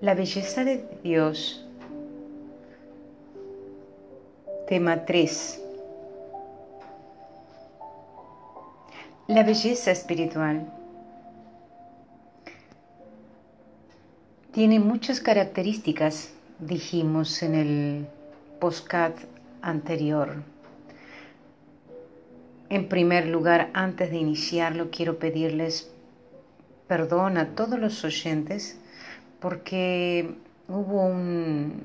La belleza de Dios. Tema 3. La belleza espiritual. Tiene muchas características, dijimos en el postcat anterior. En primer lugar, antes de iniciarlo, quiero pedirles perdón a todos los oyentes porque hubo un,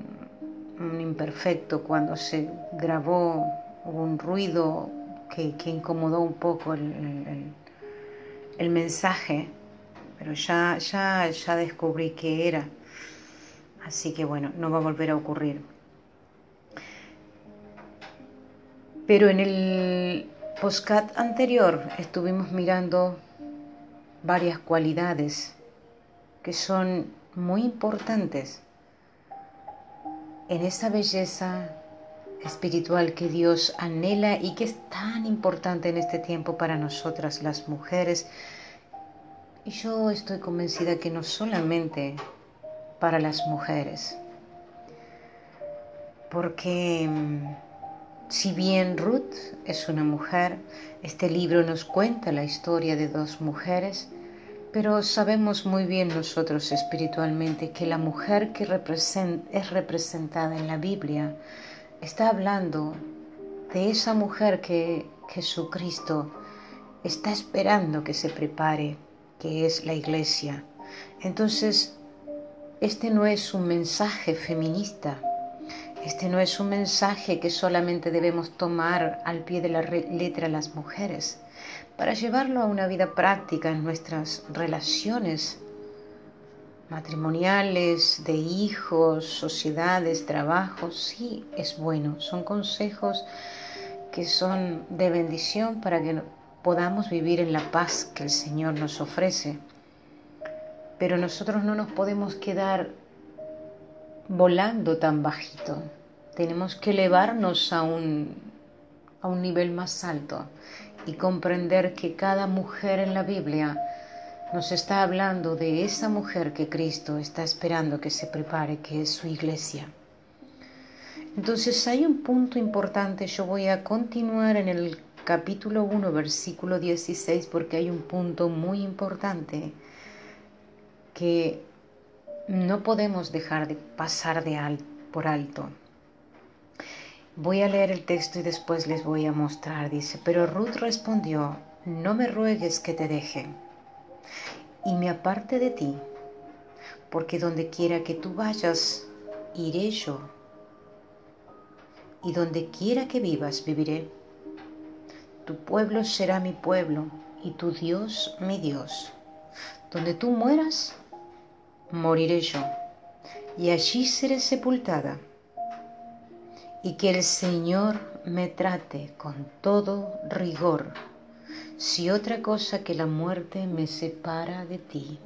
imperfecto cuando se grabó, hubo un ruido que, incomodó un poco el, mensaje, pero ya, ya, ya descubrí qué era. Así que bueno, no va a volver a ocurrir. Pero en el postcat anterior estuvimos mirando varias cualidades que son muy importantes en esa belleza espiritual que Dios anhela y que es tan importante en este tiempo para nosotras las mujeres. Y yo estoy convencida que no solamente para las mujeres, porque mm, si bien Ruth es una mujer, este libro nos cuenta la historia de dos mujeres pero sabemos muy bien nosotros espiritualmente que la mujer que es representada en la Biblia está hablando de esa mujer que Jesucristo está esperando que se prepare, que es la iglesia. Entonces, este no es un mensaje feminista, este no es un mensaje que solamente debemos tomar al pie de la letra las mujeres para llevarlo a una vida práctica en nuestras relaciones matrimoniales, de hijos, sociedades, trabajos, sí es bueno. Son consejos que son de bendición para que podamos vivir en la paz que el Señor nos ofrece. Pero nosotros no nos podemos quedar volando tan bajito. Tenemos que elevarnos a un, a un nivel más alto y comprender que cada mujer en la Biblia nos está hablando de esa mujer que Cristo está esperando que se prepare, que es su iglesia. Entonces hay un punto importante, yo voy a continuar en el capítulo 1, versículo 16, porque hay un punto muy importante que no podemos dejar de pasar de por alto. Voy a leer el texto y después les voy a mostrar. Dice, pero Ruth respondió, no me ruegues que te deje y me aparte de ti, porque donde quiera que tú vayas, iré yo, y donde quiera que vivas, viviré. Tu pueblo será mi pueblo y tu Dios mi Dios. Donde tú mueras, moriré yo, y allí seré sepultada y que el Señor me trate con todo rigor, si otra cosa que la muerte me separa de ti.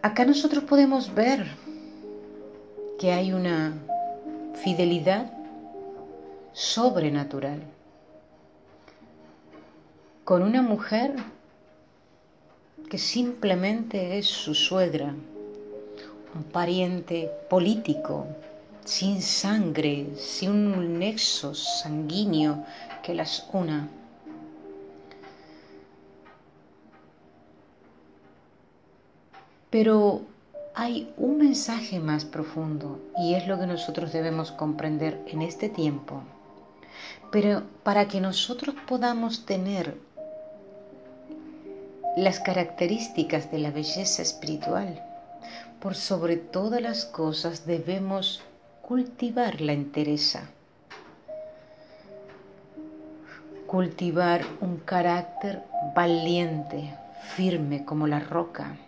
Acá nosotros podemos ver que hay una fidelidad sobrenatural con una mujer que simplemente es su suegra un pariente político, sin sangre, sin un nexo sanguíneo que las una. Pero hay un mensaje más profundo y es lo que nosotros debemos comprender en este tiempo. Pero para que nosotros podamos tener las características de la belleza espiritual, por sobre todas las cosas debemos cultivar la entereza, cultivar un carácter valiente, firme como la roca.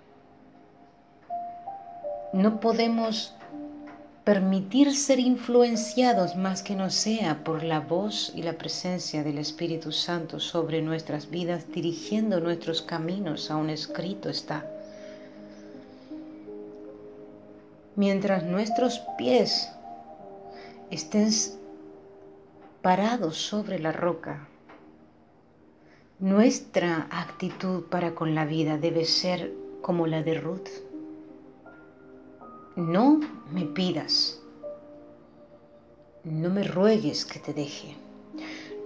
No podemos permitir ser influenciados más que no sea por la voz y la presencia del Espíritu Santo sobre nuestras vidas, dirigiendo nuestros caminos a un escrito está. Mientras nuestros pies estén parados sobre la roca. Nuestra actitud para con la vida debe ser como la de Ruth. No me pidas, no me ruegues que te deje,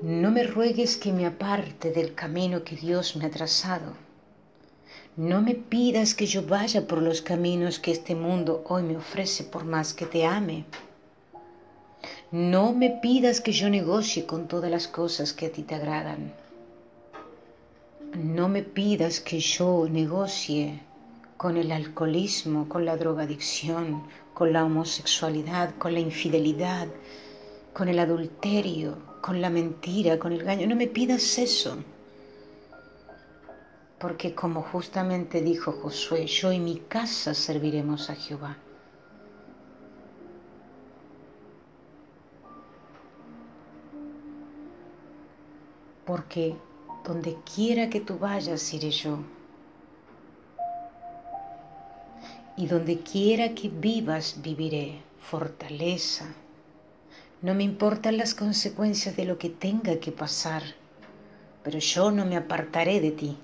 no me ruegues que me aparte del camino que Dios me ha trazado. No me pidas que yo vaya por los caminos que este mundo hoy me ofrece por más que te ame. No me pidas que yo negocie con todas las cosas que a ti te agradan. No me pidas que yo negocie con el alcoholismo, con la drogadicción, con la homosexualidad, con la infidelidad, con el adulterio, con la mentira, con el engaño. No me pidas eso. Porque como justamente dijo Josué, yo y mi casa serviremos a Jehová. Porque donde quiera que tú vayas, iré yo. y donde quiera que vivas viviré. Fortaleza. No me importan las consecuencias de lo que tenga que pasar, pero yo no me apartaré de ti.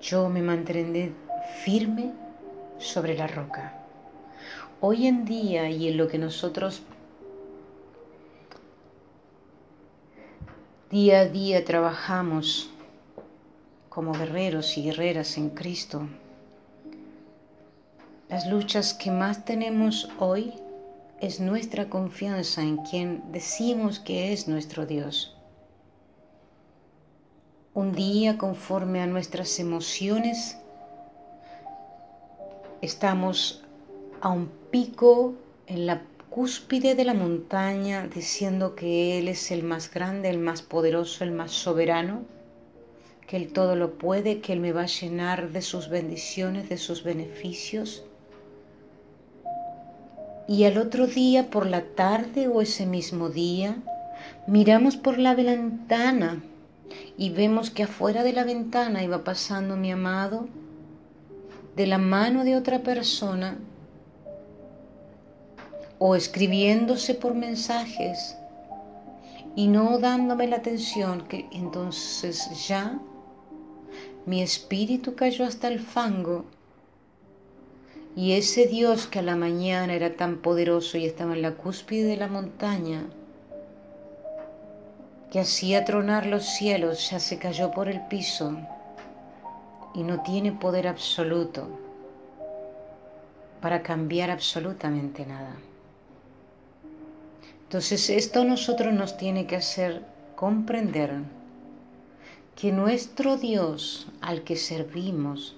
Yo me mantendré firme sobre la roca. Hoy en día y en lo que nosotros día a día trabajamos como guerreros y guerreras en Cristo. Las luchas que más tenemos hoy es nuestra confianza en quien decimos que es nuestro Dios. Un día conforme a nuestras emociones estamos a un pico en la cúspide de la montaña diciendo que Él es el más grande, el más poderoso, el más soberano que Él todo lo puede, que Él me va a llenar de sus bendiciones, de sus beneficios. Y al otro día, por la tarde o ese mismo día, miramos por la ventana y vemos que afuera de la ventana iba pasando mi amado de la mano de otra persona o escribiéndose por mensajes y no dándome la atención que entonces ya mi espíritu cayó hasta el fango y ese Dios que a la mañana era tan poderoso y estaba en la cúspide de la montaña, que hacía tronar los cielos, ya se cayó por el piso y no tiene poder absoluto para cambiar absolutamente nada. Entonces esto a nosotros nos tiene que hacer comprender que nuestro Dios al que servimos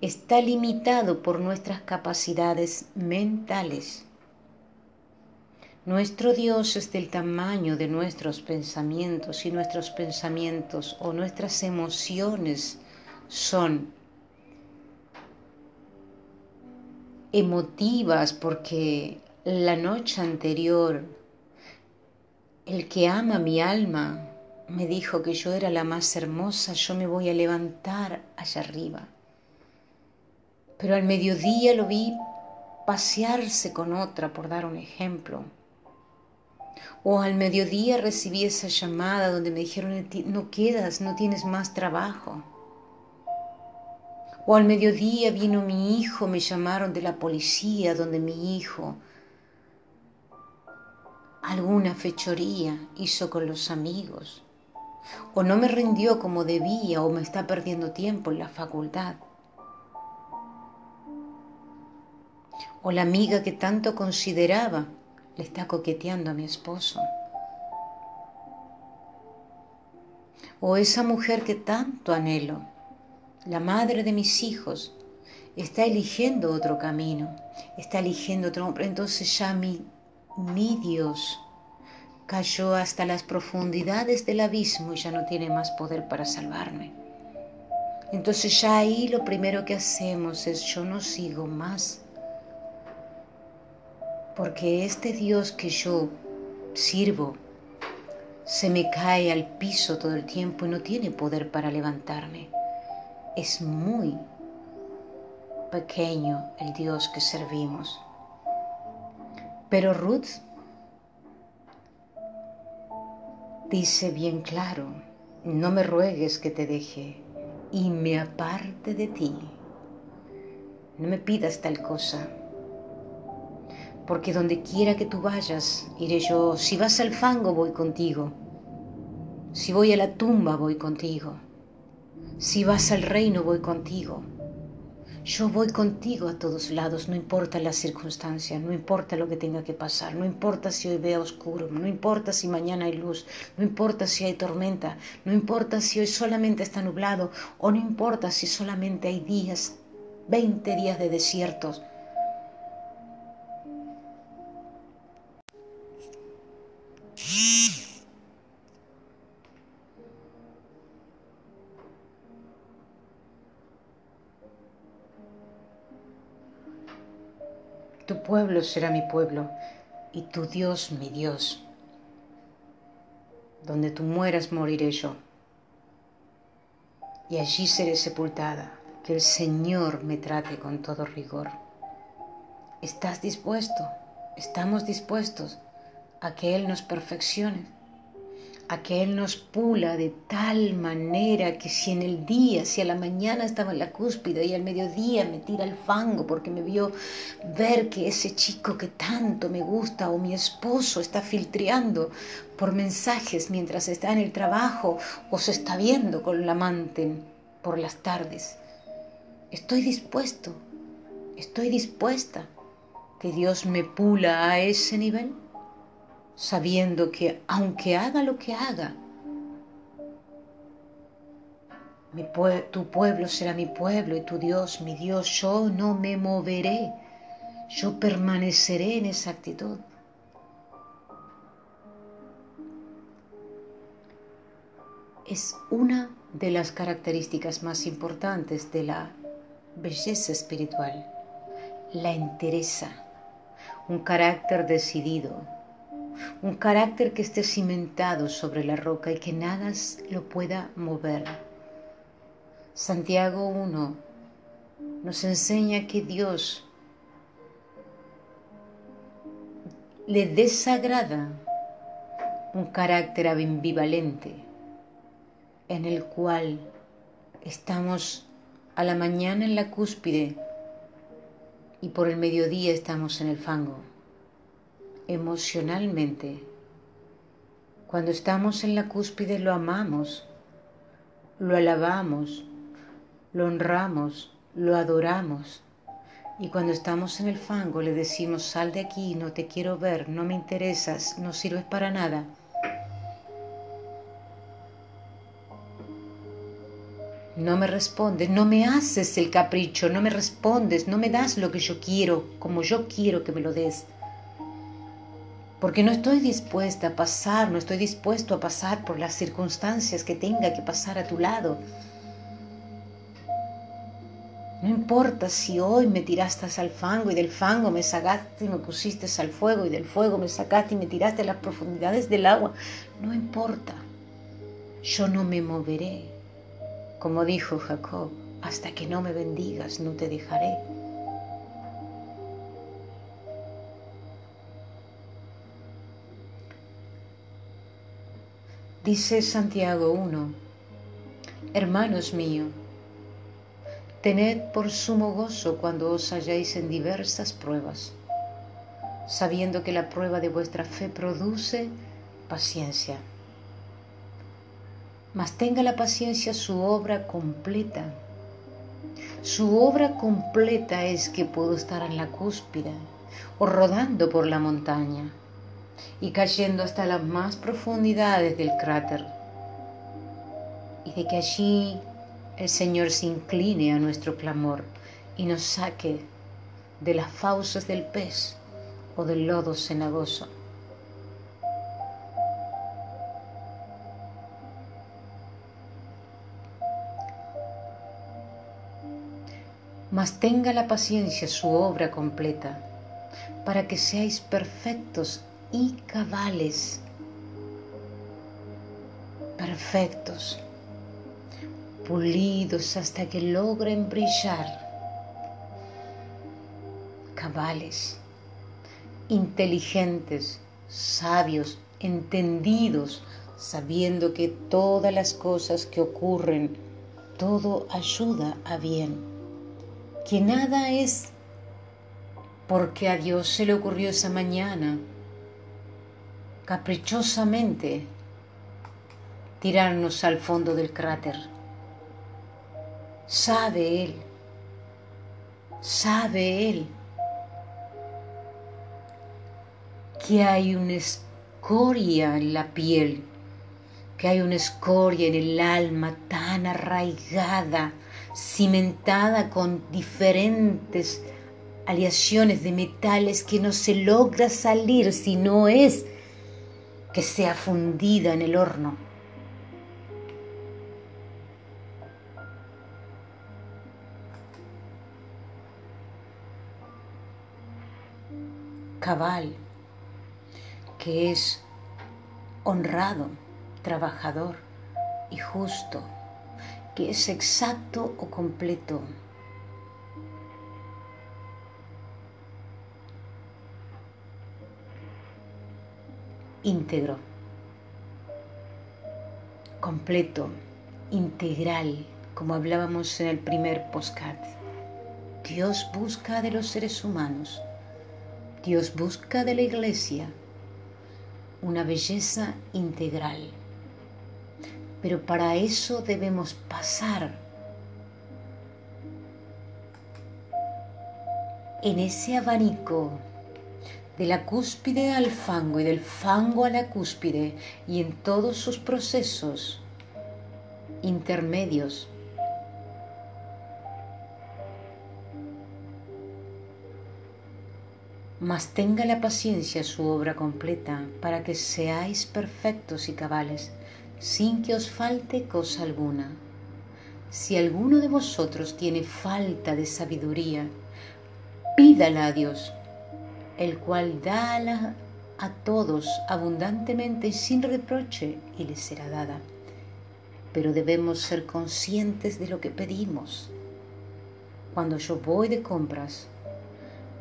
está limitado por nuestras capacidades mentales. Nuestro Dios es del tamaño de nuestros pensamientos y nuestros pensamientos o nuestras emociones son emotivas porque la noche anterior el que ama mi alma me dijo que yo era la más hermosa, yo me voy a levantar allá arriba. Pero al mediodía lo vi pasearse con otra, por dar un ejemplo. O al mediodía recibí esa llamada donde me dijeron, no quedas, no tienes más trabajo. O al mediodía vino mi hijo, me llamaron de la policía, donde mi hijo alguna fechoría hizo con los amigos o no me rindió como debía o me está perdiendo tiempo en la facultad. O la amiga que tanto consideraba le está coqueteando a mi esposo. O esa mujer que tanto anhelo, la madre de mis hijos, está eligiendo otro camino, está eligiendo otro hombre. Entonces ya mi, mi Dios cayó hasta las profundidades del abismo y ya no tiene más poder para salvarme. Entonces ya ahí lo primero que hacemos es yo no sigo más. Porque este Dios que yo sirvo se me cae al piso todo el tiempo y no tiene poder para levantarme. Es muy pequeño el Dios que servimos. Pero Ruth dice bien claro, no me ruegues que te deje y me aparte de ti. No me pidas tal cosa, porque donde quiera que tú vayas, iré yo. Si vas al fango, voy contigo. Si voy a la tumba, voy contigo. Si vas al reino, voy contigo. Yo voy contigo a todos lados, no importa las circunstancias, no importa lo que tenga que pasar, no importa si hoy vea oscuro, no importa si mañana hay luz, no importa si hay tormenta, no importa si hoy solamente está nublado o no importa si solamente hay días, 20 días de desiertos. Pueblo será mi pueblo y tu Dios mi Dios. Donde tú mueras moriré yo. Y allí seré sepultada. Que el Señor me trate con todo rigor. ¿Estás dispuesto? ¿Estamos dispuestos a que Él nos perfeccione? A que Él nos pula de tal manera que si en el día, si a la mañana estaba en la cúspide y al mediodía me tira el fango porque me vio ver que ese chico que tanto me gusta o mi esposo está filtreando por mensajes mientras está en el trabajo o se está viendo con la amante por las tardes. Estoy dispuesto, estoy dispuesta que Dios me pula a ese nivel sabiendo que aunque haga lo que haga, tu pueblo será mi pueblo y tu Dios mi Dios, yo no me moveré, yo permaneceré en esa actitud. Es una de las características más importantes de la belleza espiritual, la entereza, un carácter decidido, un carácter que esté cimentado sobre la roca y que nada lo pueda mover. Santiago 1 nos enseña que Dios le desagrada un carácter ambivalente en el cual estamos a la mañana en la cúspide y por el mediodía estamos en el fango emocionalmente. Cuando estamos en la cúspide lo amamos, lo alabamos, lo honramos, lo adoramos. Y cuando estamos en el fango le decimos, sal de aquí, no te quiero ver, no me interesas, no sirves para nada. No me respondes, no me haces el capricho, no me respondes, no me das lo que yo quiero, como yo quiero que me lo des porque no estoy dispuesta a pasar, no estoy dispuesto a pasar por las circunstancias que tenga que pasar a tu lado. No importa si hoy me tiraste al fango y del fango me sacaste y me pusiste al fuego y del fuego me sacaste y me tiraste a las profundidades del agua. No importa. Yo no me moveré. Como dijo Jacob, hasta que no me bendigas no te dejaré. Dice Santiago 1, Hermanos míos, tened por sumo gozo cuando os halláis en diversas pruebas, sabiendo que la prueba de vuestra fe produce paciencia. Mas tenga la paciencia su obra completa. Su obra completa es que puedo estar en la cúspide o rodando por la montaña y cayendo hasta las más profundidades del cráter. Y de que allí el Señor se incline a nuestro clamor y nos saque de las fauces del pez o del lodo cenagoso. Mas tenga la paciencia su obra completa, para que seáis perfectos y cabales, perfectos, pulidos hasta que logren brillar, cabales, inteligentes, sabios, entendidos, sabiendo que todas las cosas que ocurren, todo ayuda a bien, que nada es porque a Dios se le ocurrió esa mañana caprichosamente tirarnos al fondo del cráter. Sabe Él, sabe Él que hay una escoria en la piel, que hay una escoria en el alma tan arraigada, cimentada con diferentes aleaciones de metales que no se logra salir si no es que sea fundida en el horno. Cabal, que es honrado, trabajador y justo, que es exacto o completo. Íntegro, completo, integral, como hablábamos en el primer postcard. Dios busca de los seres humanos, Dios busca de la iglesia una belleza integral. Pero para eso debemos pasar en ese abanico de la cúspide al fango y del fango a la cúspide y en todos sus procesos intermedios. Mas tenga la paciencia su obra completa para que seáis perfectos y cabales, sin que os falte cosa alguna. Si alguno de vosotros tiene falta de sabiduría, pídala a Dios el cual da a todos abundantemente sin reproche y les será dada. Pero debemos ser conscientes de lo que pedimos. Cuando yo voy de compras,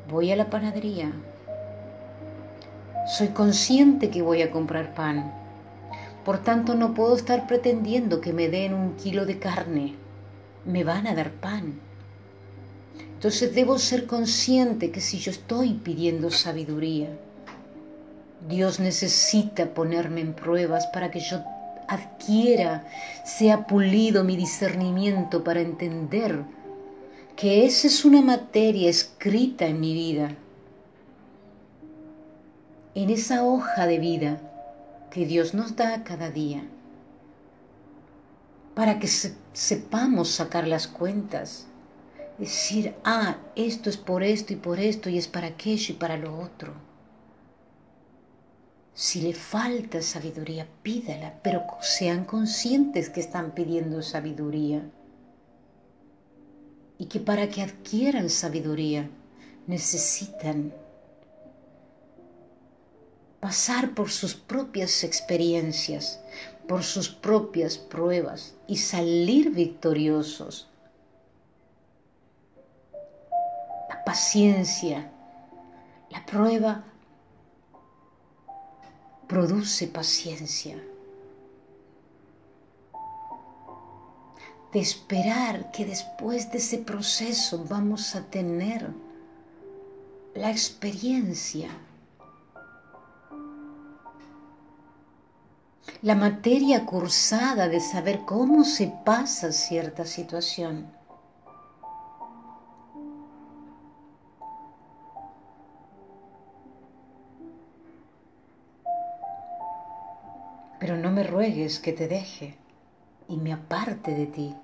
voy a la panadería, soy consciente que voy a comprar pan. Por tanto, no puedo estar pretendiendo que me den un kilo de carne. Me van a dar pan. Entonces debo ser consciente que si yo estoy pidiendo sabiduría, Dios necesita ponerme en pruebas para que yo adquiera, sea pulido mi discernimiento para entender que esa es una materia escrita en mi vida, en esa hoja de vida que Dios nos da cada día, para que sepamos sacar las cuentas decir, ah, esto es por esto y por esto y es para aquello y para lo otro. Si le falta sabiduría, pídala, pero sean conscientes que están pidiendo sabiduría. Y que para que adquieran sabiduría necesitan pasar por sus propias experiencias, por sus propias pruebas y salir victoriosos paciencia. La prueba produce paciencia. De esperar que después de ese proceso vamos a tener la experiencia. La materia cursada de saber cómo se pasa cierta situación. Pero no me ruegues que te deje y me aparte de ti.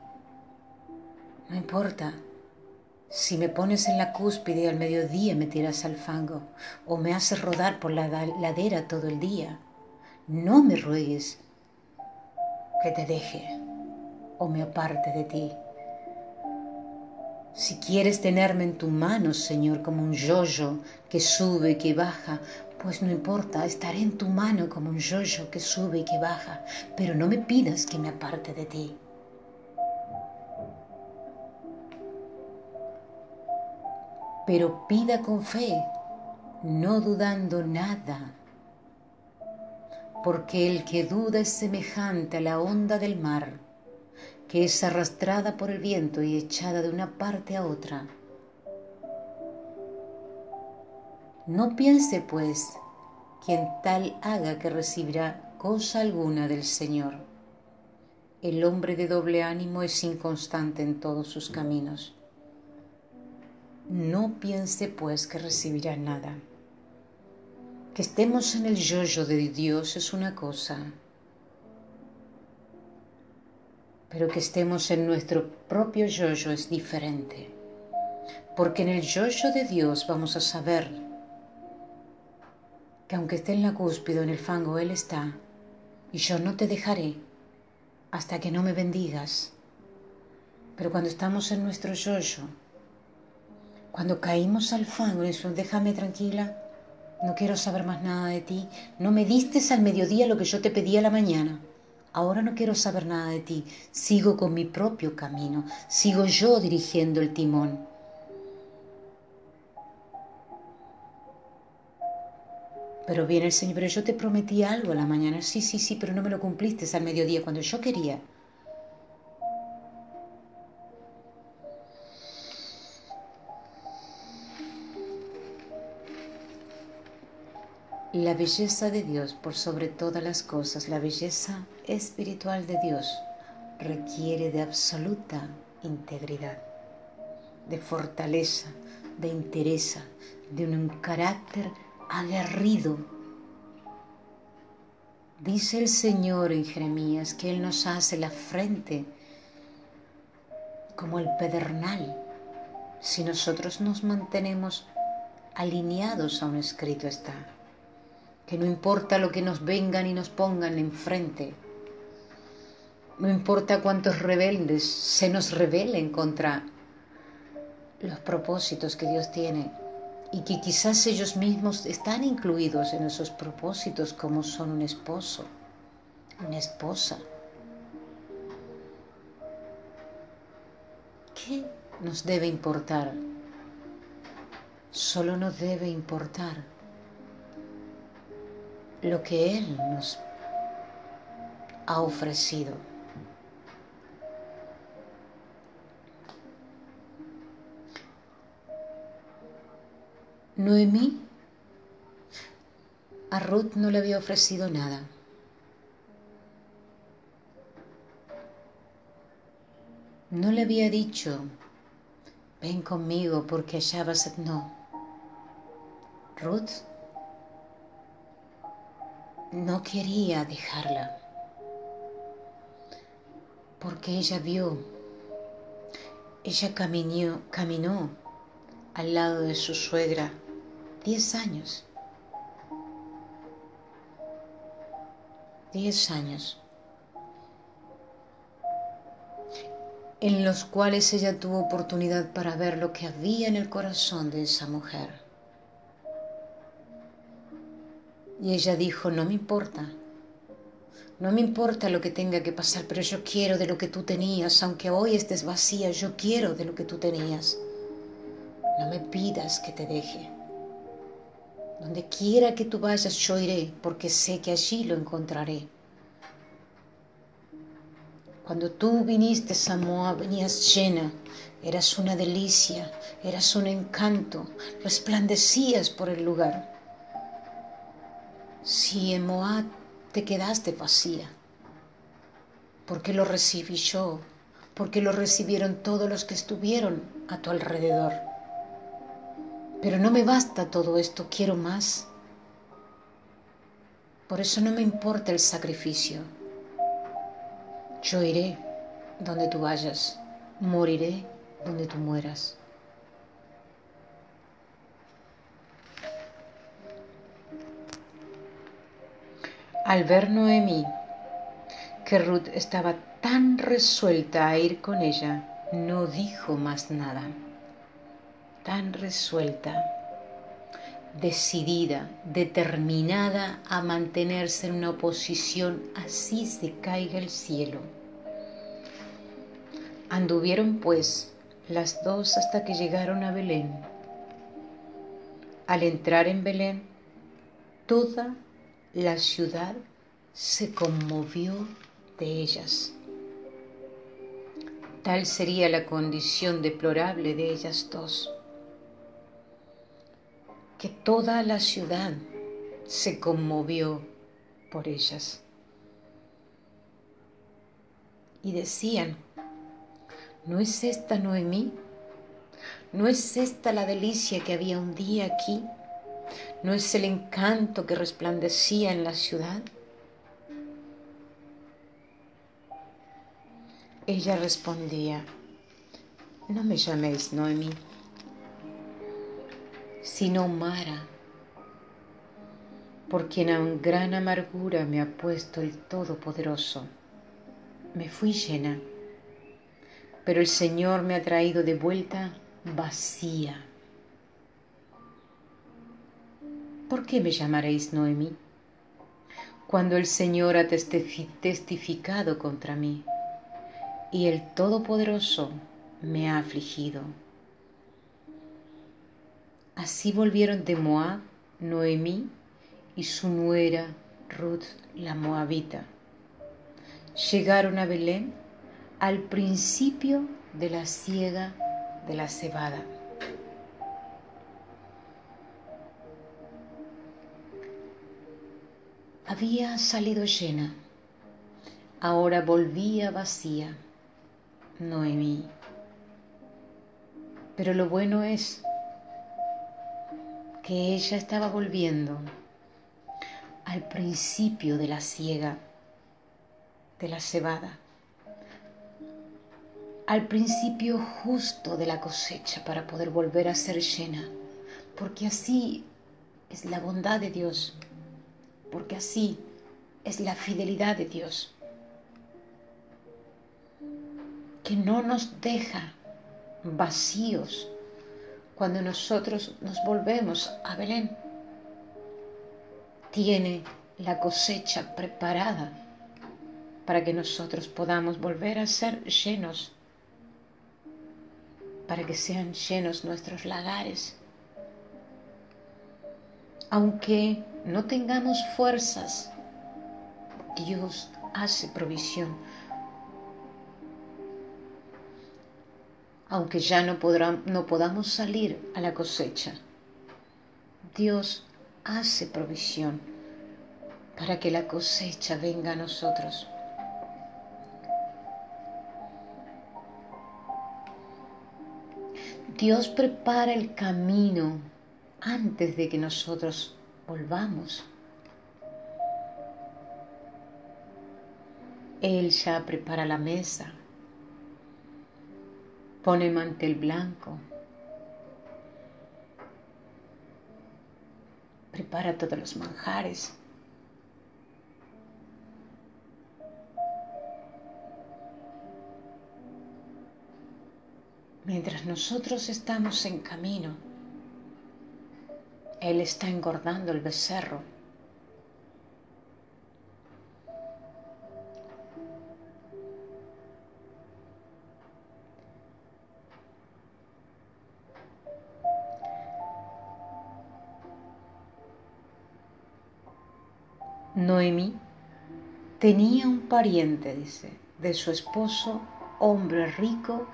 No importa si me pones en la cúspide y al mediodía me tiras al fango o me haces rodar por la ladera todo el día. No me ruegues que te deje o me aparte de ti. Si quieres tenerme en tu mano, Señor, como un yoyo que sube y que baja, pues no importa, estaré en tu mano como un yoyo que sube y que baja, pero no me pidas que me aparte de ti. Pero pida con fe, no dudando nada. porque el que duda es semejante a la onda del mar, que es arrastrada por el viento y echada de una parte a otra. No piense, pues, quien tal haga que recibirá cosa alguna del Señor. El hombre de doble ánimo es inconstante en todos sus caminos. No piense, pues, que recibirá nada. Que estemos en el yoyo de Dios es una cosa, pero que estemos en nuestro propio yoyo es diferente, porque en el yoyo de Dios vamos a saber que aunque esté en la cúspide en el fango, Él está, y yo no te dejaré hasta que no me bendigas. Pero cuando estamos en nuestro yoyo, cuando caímos al fango, eso, déjame tranquila, no quiero saber más nada de ti. No me diste al mediodía lo que yo te pedí a la mañana. Ahora no quiero saber nada de ti. Sigo con mi propio camino. Sigo yo dirigiendo el timón. Pero viene el Señor, pero yo te prometí algo a la mañana. Sí, sí, sí, pero no me lo cumpliste al mediodía cuando yo quería. La belleza de Dios por sobre todas las cosas, la belleza espiritual de Dios requiere de absoluta integridad, de fortaleza, de interés, de un carácter aguerrido. Dice el Señor en Jeremías que Él nos hace la frente como el pedernal si nosotros nos mantenemos alineados a un escrito está que no importa lo que nos vengan y nos pongan enfrente, no importa cuántos rebeldes se nos rebelen contra los propósitos que Dios tiene y que quizás ellos mismos están incluidos en esos propósitos como son un esposo, una esposa. ¿Qué nos debe importar? Solo nos debe importar lo que Él nos ha ofrecido. Noemí a Ruth no le había ofrecido nada. No le había dicho, ven conmigo porque allá vas. No. Ruth no quería dejarla, porque ella vio, ella caminó, caminó al lado de su suegra diez años, diez años, en los cuales ella tuvo oportunidad para ver lo que había en el corazón de esa mujer. Y ella dijo, no me importa, no me importa lo que tenga que pasar, pero yo quiero de lo que tú tenías, aunque hoy estés vacía, yo quiero de lo que tú tenías. No me pidas que te deje. Donde quiera que tú vayas, yo iré, porque sé que allí lo encontraré. Cuando tú viniste a Moab, venías llena, eras una delicia, eras un encanto, resplandecías por el lugar. Si en Moab te quedaste vacía, porque lo recibí yo, porque lo recibieron todos los que estuvieron a tu alrededor. Pero no me basta todo esto, quiero más. Por eso no me importa el sacrificio. Yo iré donde tú vayas, moriré donde tú mueras. Al ver Noemí que Ruth estaba tan resuelta a ir con ella, no dijo más nada. Tan resuelta, decidida, determinada a mantenerse en una posición así se caiga el cielo. Anduvieron pues las dos hasta que llegaron a Belén. Al entrar en Belén, toda la ciudad se conmovió de ellas. Tal sería la condición deplorable de ellas dos, que toda la ciudad se conmovió por ellas. Y decían, ¿no es esta Noemí? ¿No es esta la delicia que había un día aquí? ¿No es el encanto que resplandecía en la ciudad? Ella respondía, no me llaméis Noemí, sino Mara, por quien a gran amargura me ha puesto el Todopoderoso. Me fui llena, pero el Señor me ha traído de vuelta vacía. ¿Por qué me llamaréis Noemí? Cuando el Señor ha testificado contra mí y el Todopoderoso me ha afligido. Así volvieron de Moab Noemí y su nuera Ruth la Moabita. Llegaron a Belén al principio de la siega de la cebada. Había salido llena, ahora volvía vacía Noemí. Pero lo bueno es que ella estaba volviendo al principio de la siega, de la cebada, al principio justo de la cosecha para poder volver a ser llena, porque así es la bondad de Dios, porque así es la fidelidad de Dios que no nos deja vacíos cuando nosotros nos volvemos a Belén. Tiene la cosecha preparada para que nosotros podamos volver a ser llenos, para que sean llenos nuestros lagares. Aunque no tengamos fuerzas, Dios hace provisión aunque ya no, podamos salir a la cosecha. Dios hace provisión para que la cosecha venga a nosotros. Dios prepara el camino antes de que nosotros volvamos. Él ya prepara la mesa pone mantel blanco, prepara todos los manjares. Mientras nosotros estamos en camino, Él está engordando el becerro Noemí tenía un pariente, dice, de su esposo, hombre rico,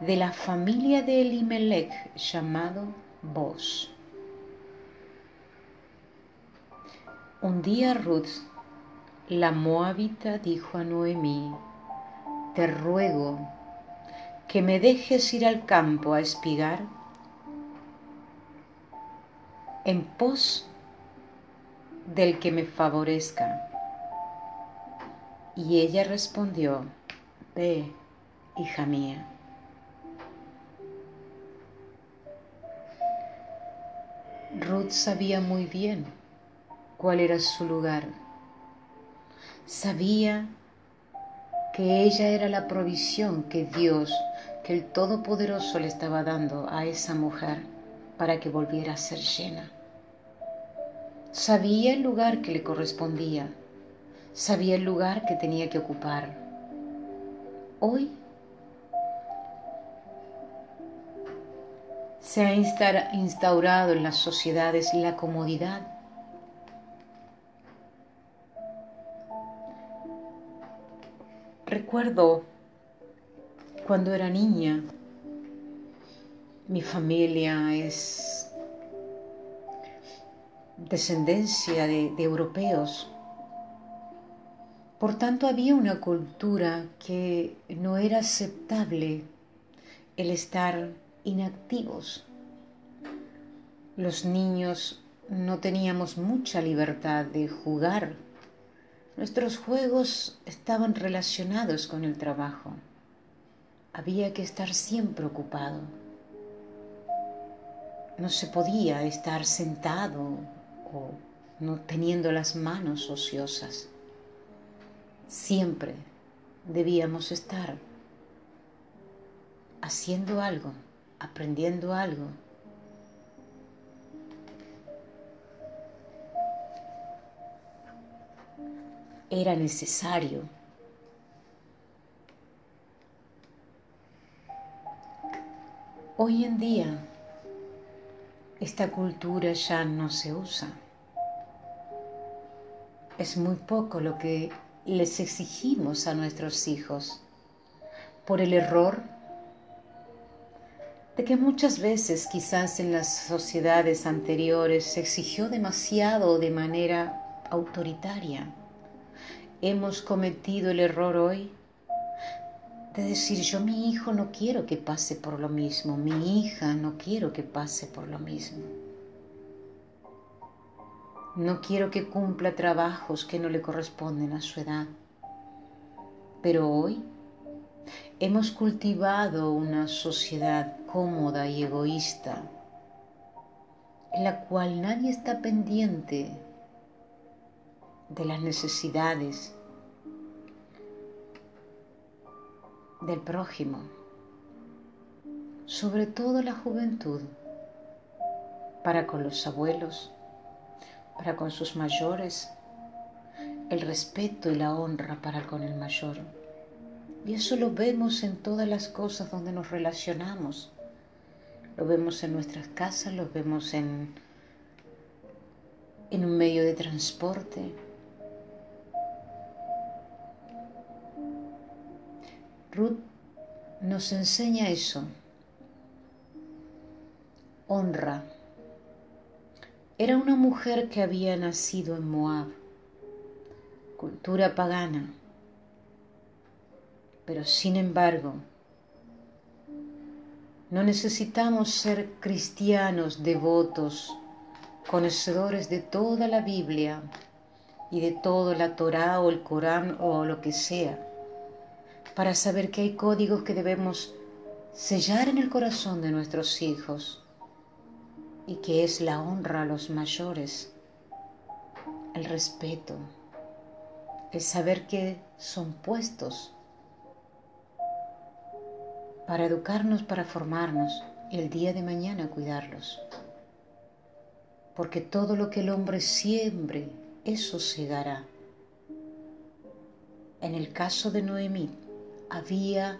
de la familia de Elimelech, llamado Boz. Un día Ruth, la moabita, dijo a Noemí, te ruego que me dejes ir al campo a espigar en pos del que me favorezca. Y ella respondió, Ve, hija mía. Ruth sabía muy bien cuál era su lugar. Sabía que ella era la provisión que Dios, que el Todopoderoso le estaba dando a esa mujer para que volviera a ser llena. Sabía el lugar que le correspondía, sabía el lugar que tenía que ocupar. Hoy se ha instaurado en las sociedades la comodidad Recuerdo cuando era niña, mi familia es descendencia de, europeos. Por tanto, había una cultura que no era aceptable el estar inactivos. Los niños no teníamos mucha libertad de jugar. Nuestros juegos estaban relacionados con el trabajo. Había que estar siempre ocupado. No se podía estar sentado o no teniendo las manos ociosas. Siempre debíamos estar haciendo algo, aprendiendo algo. Era necesario. Hoy en día esta cultura ya no se usa. Es muy poco lo que les exigimos a nuestros hijos por el error de que muchas veces quizás en las sociedades anteriores se exigió demasiado de manera autoritaria. Hemos cometido el error hoy de decir yo mi hijo no quiero que pase por lo mismo, mi hija no quiero que pase por lo mismo. No quiero que cumpla trabajos que no le corresponden a su edad. Pero hoy hemos cultivado una sociedad cómoda y egoísta, en la cual nadie está pendiente de las necesidades del prójimo, sobre todo la juventud, para con los abuelos, para con sus mayores, el respeto y la honra para con el mayor. Y eso lo vemos en todas las cosas donde nos relacionamos. Lo vemos en nuestras casas, lo vemos en, en un medio de transporte. Ruth nos enseña eso. Honra. Era una mujer que había nacido en Moab, cultura pagana, pero sin embargo, no necesitamos ser cristianos devotos, conocedores de toda la Biblia y de toda la Torá o el Corán o lo que sea, para saber que hay códigos que debemos sellar en el corazón de nuestros hijos y que es la honra a los mayores, el respeto, el saber que son puestos para educarnos, para formarnos y el día de mañana cuidarlos. Porque todo lo que el hombre siembre, eso segará. En el caso de Noemí, había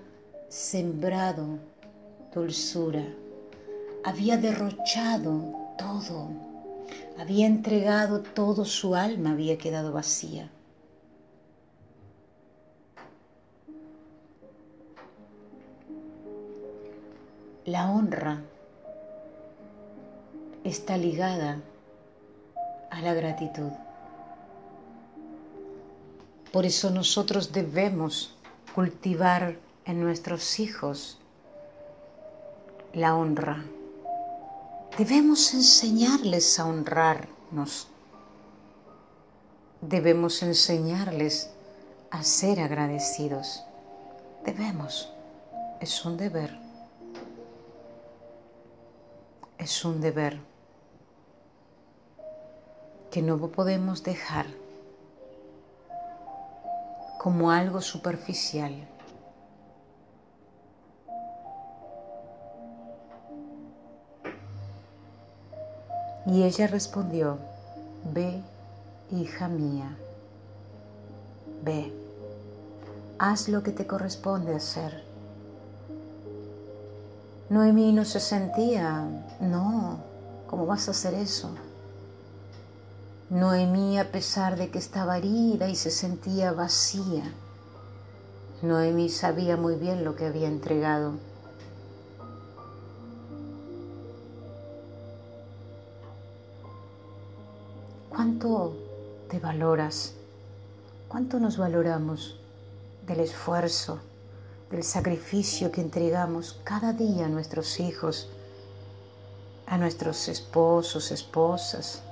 sembrado dulzura, había derrochado todo, había entregado todo su alma, había quedado vacía. La honra está ligada a la gratitud. Por eso nosotros debemos cultivar en nuestros hijos la honra. Debemos enseñarles a honrarnos. Debemos enseñarles a ser agradecidos. Debemos. Es un deber es un deber que no podemos dejar como algo superficial. Y ella respondió, ve, hija mía, ve, haz lo que te corresponde hacer Noemí no se sentía, no, ¿cómo vas a hacer eso? Noemí, a pesar de que estaba herida y se sentía vacía, Noemi sabía muy bien lo que había entregado. ¿Cuánto te valoras? ¿Cuánto nos valoramos del esfuerzo, del sacrificio que entregamos cada día a nuestros hijos, a nuestros esposos, esposas?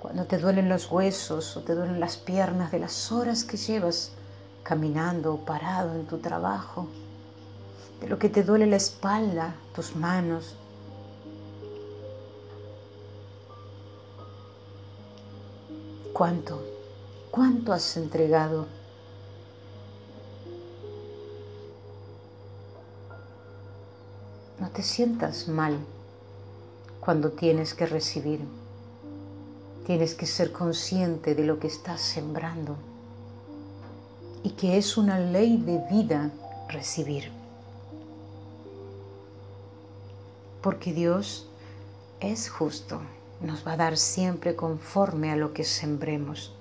Cuando te duelen los huesos o te duelen las piernas de las horas que llevas caminando o parado en tu trabajo, de lo que te duele la espalda, tus manos. ¿Cuánto? ¿Cuánto has entregado? No te sientas mal cuando tienes que recibir. Tienes que ser consciente de lo que estás sembrando y que es una ley de vida recibir. Porque Dios es justo, nos va a dar siempre conforme a lo que sembremos.